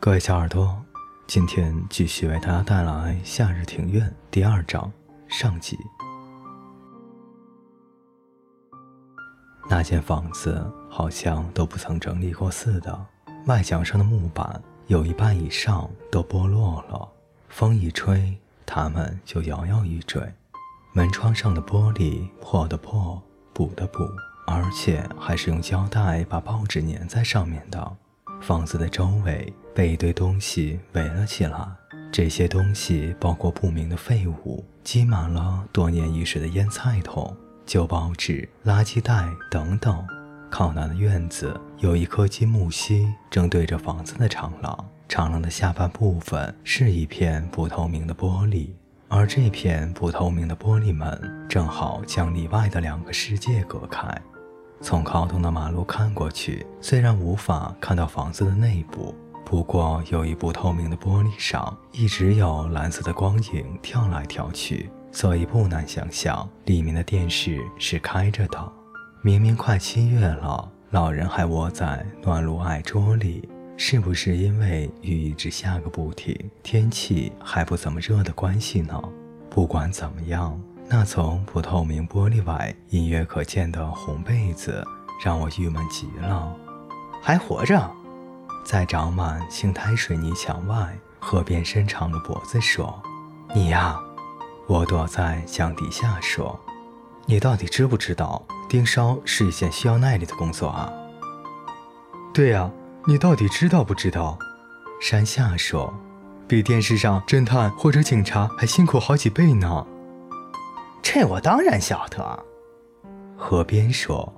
各位小耳朵，今天继续为大家带来《夏日庭院》第二章上集。那间房子好像都不曾整理过似的，外墙上的木板有一半以上都剥落了，风一吹，它们就摇摇欲坠。门窗上的玻璃破的破，补的补，而且还是用胶带把报纸粘在上面的。房子的周围被一堆东西围了起来，这些东西包括不明的废物，积满了多年遗失的腌菜桶、旧报纸、垃圾袋等等。靠南的院子有一棵金木犀，正对着房子的长廊，长廊的下半部分是一片不透明的玻璃，而这片不透明的玻璃门正好将里外的两个世界隔开。从靠东的马路看过去，虽然无法看到房子的内部，不过有一不透明的玻璃上一直有蓝色的光影跳来跳去，所以不难想象里面的电视是开着的。明明快七月了，老人还窝在暖炉矮桌里，是不是因为雨一直下个不停，天气还不怎么热的关系呢？不管怎么样。那从不透明玻璃外隐约可见的红被子，让我郁闷极了。还活着，在长满青苔水泥墙外，河边伸长了脖子说：“你呀。”我躲在墙底下说：“你到底知不知道盯梢是一件需要耐力的工作啊？”对呀，你到底知道不知道？山下说：“比电视上侦探或者警察还辛苦好几倍呢。”这我当然晓得，河边说：“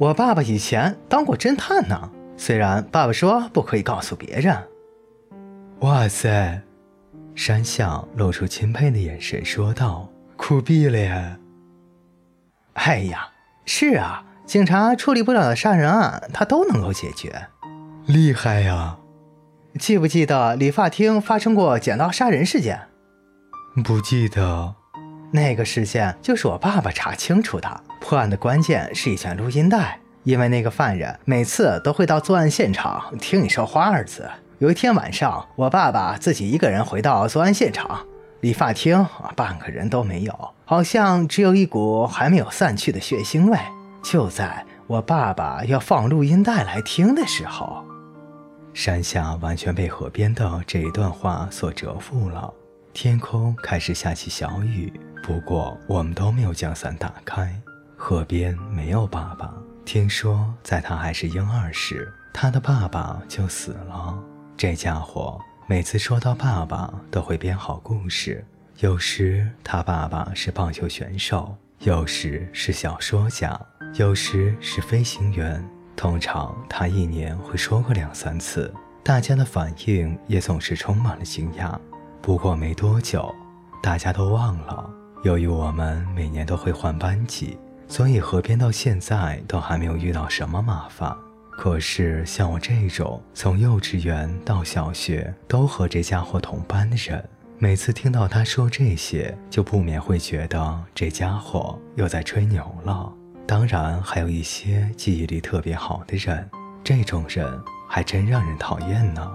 我爸爸以前当过侦探呢，虽然爸爸说不可以告诉别人。”哇塞！山下露出钦佩的眼神说道：“酷毙了呀！”哎呀，是啊，警察处理不了的杀人案，他都能够解决，厉害呀！记不记得理发厅发生过剪刀杀人事件？不记得。那个事件就是我爸爸查清楚的。破案的关键是一卷录音带，因为那个犯人每次都会到作案现场听你说花二字。有一天晚上，我爸爸自己一个人回到作案现场，理发厅半个人都没有，好像只有一股还没有散去的血腥味。就在我爸爸要放录音带来听的时候，山下完全被河边的这一段话所折服了。天空开始下起小雨。不过，我们都没有将伞打开。河边没有爸爸。听说，在他还是婴儿时，他的爸爸就死了。这家伙每次说到爸爸，都会编好故事。有时他爸爸是棒球选手，有时是小说家，有时是飞行员。通常他一年会说过两三次，大家的反应也总是充满了惊讶。不过没多久，大家都忘了。由于我们每年都会换班级，所以河边到现在都还没有遇到什么麻烦。可是像我这种从幼稚园到小学都和这家伙同班的人，每次听到他说这些，就不免会觉得这家伙又在吹牛了。当然，还有一些记忆力特别好的人，这种人还真让人讨厌呢。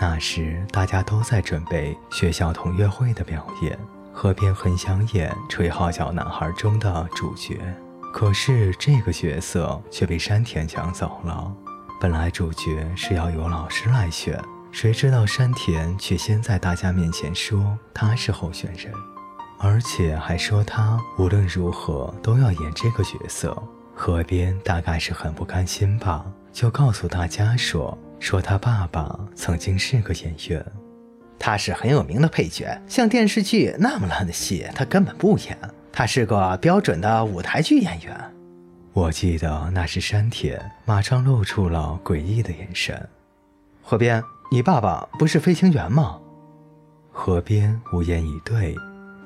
那时大家都在准备学校同乐会的表演。河边很想演《吹号角男孩》中的主角，可是这个角色却被山田抢走了。本来主角是要由老师来选，谁知道山田却先在大家面前说他是候选人，而且还说他无论如何都要演这个角色。河边大概是很不甘心吧，就告诉大家说说他爸爸曾经是个演员。他是很有名的配角，像电视剧那么烂的戏，他根本不演。他是个标准的舞台剧演员。我记得那是山田，马上露出了诡异的眼神。河边，你爸爸不是飞行员吗？河边无言以对。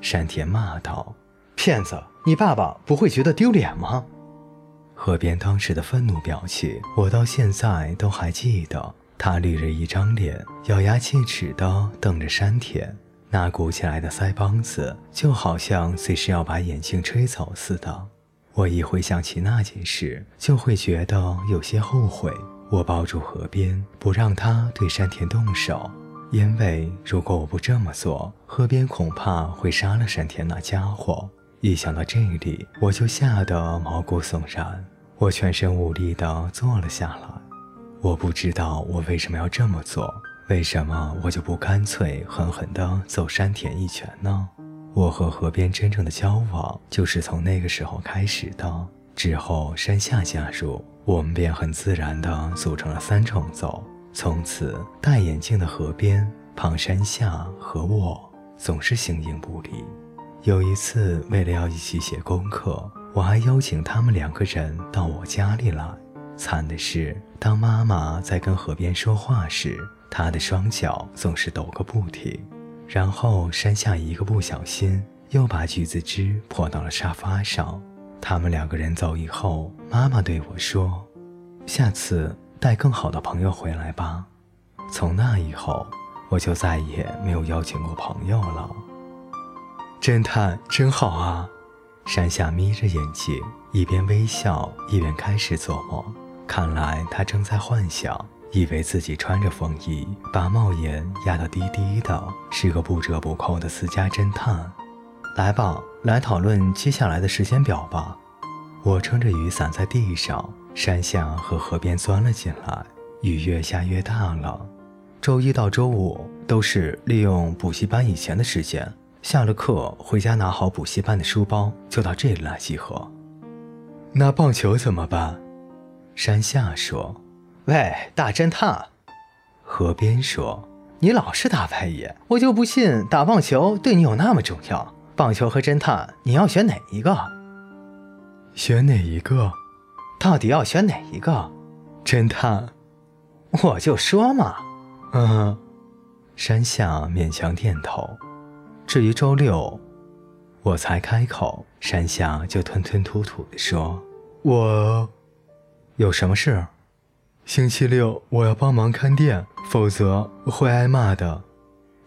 山田骂道：“骗子！你爸爸不会觉得丢脸吗？”河边当时的愤怒表情，我到现在都还记得。他绿着一张脸，咬牙切齿地瞪着山田，那鼓起来的腮帮子就好像随时要把眼睛吹走似的。我一回想起那件事，就会觉得有些后悔。我抱住河边，不让他对山田动手，因为如果我不这么做，河边恐怕会杀了山田那家伙。一想到这里，我就吓得毛骨悚然，我全身无力地坐了下来。我不知道我为什么要这么做，为什么我就不干脆狠狠地揍山田一拳呢？我和河边真正的交往就是从那个时候开始的。之后山下加入。我们便很自然地组成了三重奏。从此，戴眼镜的河边、胖山下和我总是形影不离。有一次，为了要一起写功课，我还邀请他们两个人到我家里来。惨的是，当妈妈在跟河边说话时，她的双脚总是抖个不停。然后，山下一个不小心，又把橘子汁泼到了沙发上。他们两个人走以后，妈妈对我说：“下次带更好的朋友回来吧。”从那以后，我就再也没有邀请过朋友了。侦探真好啊！山下眯着眼睛，一边微笑一边开始做梦。看来他正在幻想，以为自己穿着风衣，把帽檐压得低低的，是个不折不扣的私家侦探。来吧，来讨论接下来的时间表吧。我撑着雨伞在地上，山下和河边钻了进来。雨越下越大了。周一到周五都是利用补习班以前的时间，下了课回家拿好补习班的书包，就到这里来集合。那棒球怎么办？山下说：“喂，大侦探。”河边说：“你老是打外野，我就不信打棒球对你有那么重要。”棒球和侦探，你要选哪一个？选哪一个？到底要选哪一个？侦探，我就说嘛。嗯，山下勉强点头。至于周六，我才开口，山下就吞吞吐吐地说：“我有什么事？星期六我要帮忙看店，否则会挨骂的。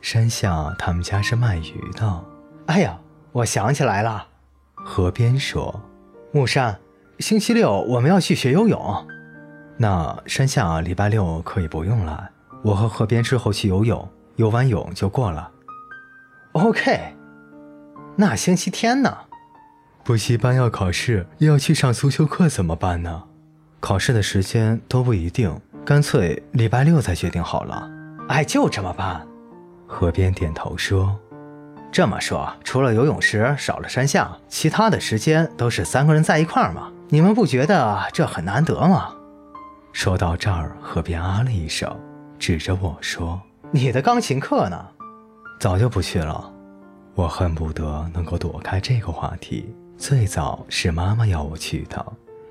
山下他们家是卖鱼的。哎呀！”我想起来了，河边说：“木山，星期六我们要去学游泳。那山下礼拜六可以不用来，我和河边之后去游泳，游完泳就过了。” OK。那星期天呢？补习班要考试，要去上足球课怎么办呢？考试的时间都不一定，干脆礼拜六再决定好了。哎，就这么办。河边点头说。这么说，除了游泳时少了山下，其他的时间都是三个人在一块儿吗？你们不觉得这很难得吗？说到这儿，河边啊了一声，指着我说：“你的钢琴课呢？早就不去了。”我恨不得能够躲开这个话题。最早是妈妈要我去的，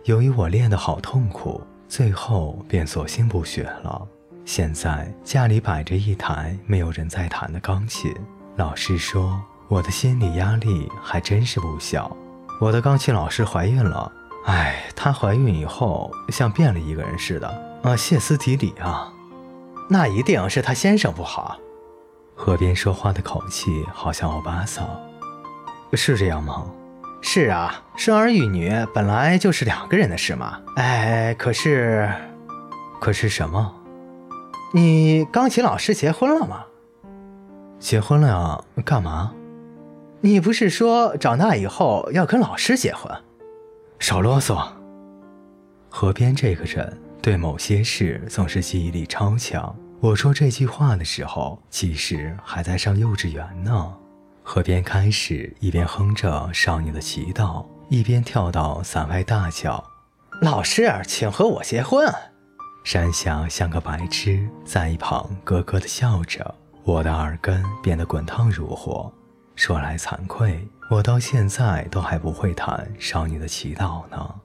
由于我练得好痛苦，最后便索性不学了。现在家里摆着一台没有人在弹的钢琴。老师说，我的心理压力还真是不小。我的钢琴老师怀孕了，哎，她怀孕以后像变了一个人似的，啊，歇斯底里啊。那一定是她先生不好。河边说话的口气好像欧巴桑，是这样吗？是啊，生儿育女本来就是两个人的事嘛。哎，可是，可是什么？你钢琴老师结婚了吗？结婚了啊？干嘛？你不是说长大以后要跟老师结婚？少啰嗦。河边这个人对某些事总是记忆力超强。我说这句话的时候，其实还在上幼稚园呢。河边开始一边哼着《少女的祈祷》，一边跳到伞外大叫：“老师，请和我结婚！”山下像个白痴，在一旁咯咯的笑着。我的耳根变得滚烫如火。说来惭愧，我到现在都还不会弹《少女的祈祷》呢。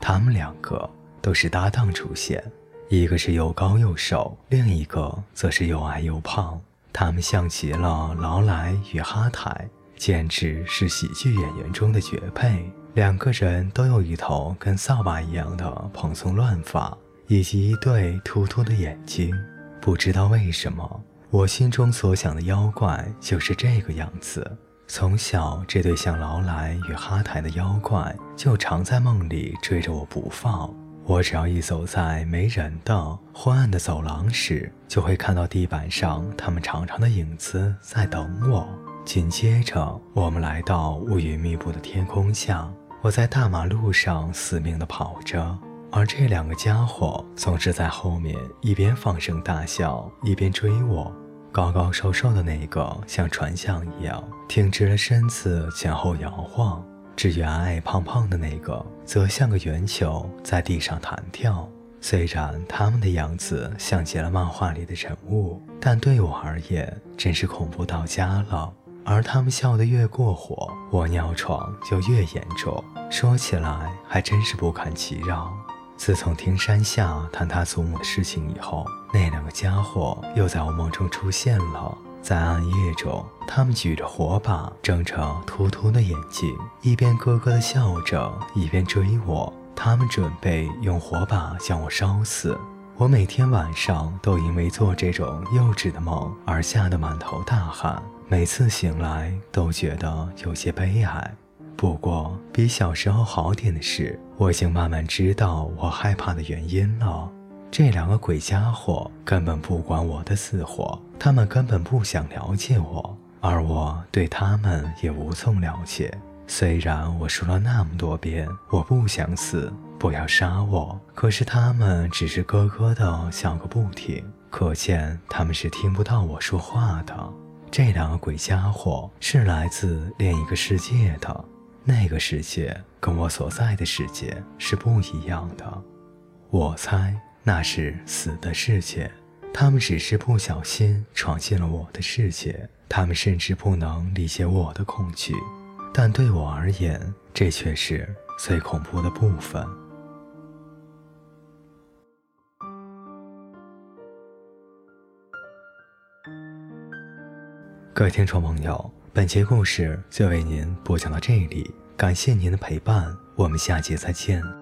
他们两个都是搭档出现，一个是又高又瘦，另一个则是又矮又胖。他们像极了劳莱与哈台，简直是喜剧演员中的绝配。两个人都有一头跟扫把一样的蓬松乱发，以及一对突突的眼睛。不知道为什么。我心中所想的妖怪就是这个样子。从小，这对像劳莱与哈台的妖怪就常在梦里追着我不放。我只要一走在没人的昏暗的走廊时，就会看到地板上他们长长的影子在等我。紧接着，我们来到乌云密布的天空下，我在大马路上死命地跑着，而这两个家伙总是在后面一边放声大笑，一边追我。高高瘦瘦的那个像船桨一样挺直了身子前后摇晃，至于矮矮胖胖的那个则像个圆球在地上弹跳。虽然他们的样子像极了漫画里的人物，但对我而言真是恐怖到家了。而他们笑得越过火，我尿床就越严重。说起来还真是不堪其扰。自从听山下谈他祖母的事情以后，那两个家伙又在我梦中出现了。在暗夜中，他们举着火把，睁着突突的眼睛，一边咯咯地笑着，一边追我。他们准备用火把将我烧死。我每天晚上都因为做这种幼稚的梦而吓得满头大汗，每次醒来都觉得有些悲哀。不过，比小时候好点的是，我已经慢慢知道我害怕的原因了。这两个鬼家伙根本不管我的死活，他们根本不想了解我，而我对他们也无从了解。虽然我说了那么多遍我不想死，不要杀我，可是他们只是咯咯的笑个不停，可见他们是听不到我说话的。这两个鬼家伙是来自另一个世界的。那个世界跟我所在的世界是不一样的，我猜那是死的世界。他们只是不小心闯进了我的世界，他们甚至不能理解我的恐惧，但对我而言，这却是最恐怖的部分。各位听众朋友。本节故事就为您播讲到这里，感谢您的陪伴，我们下节再见。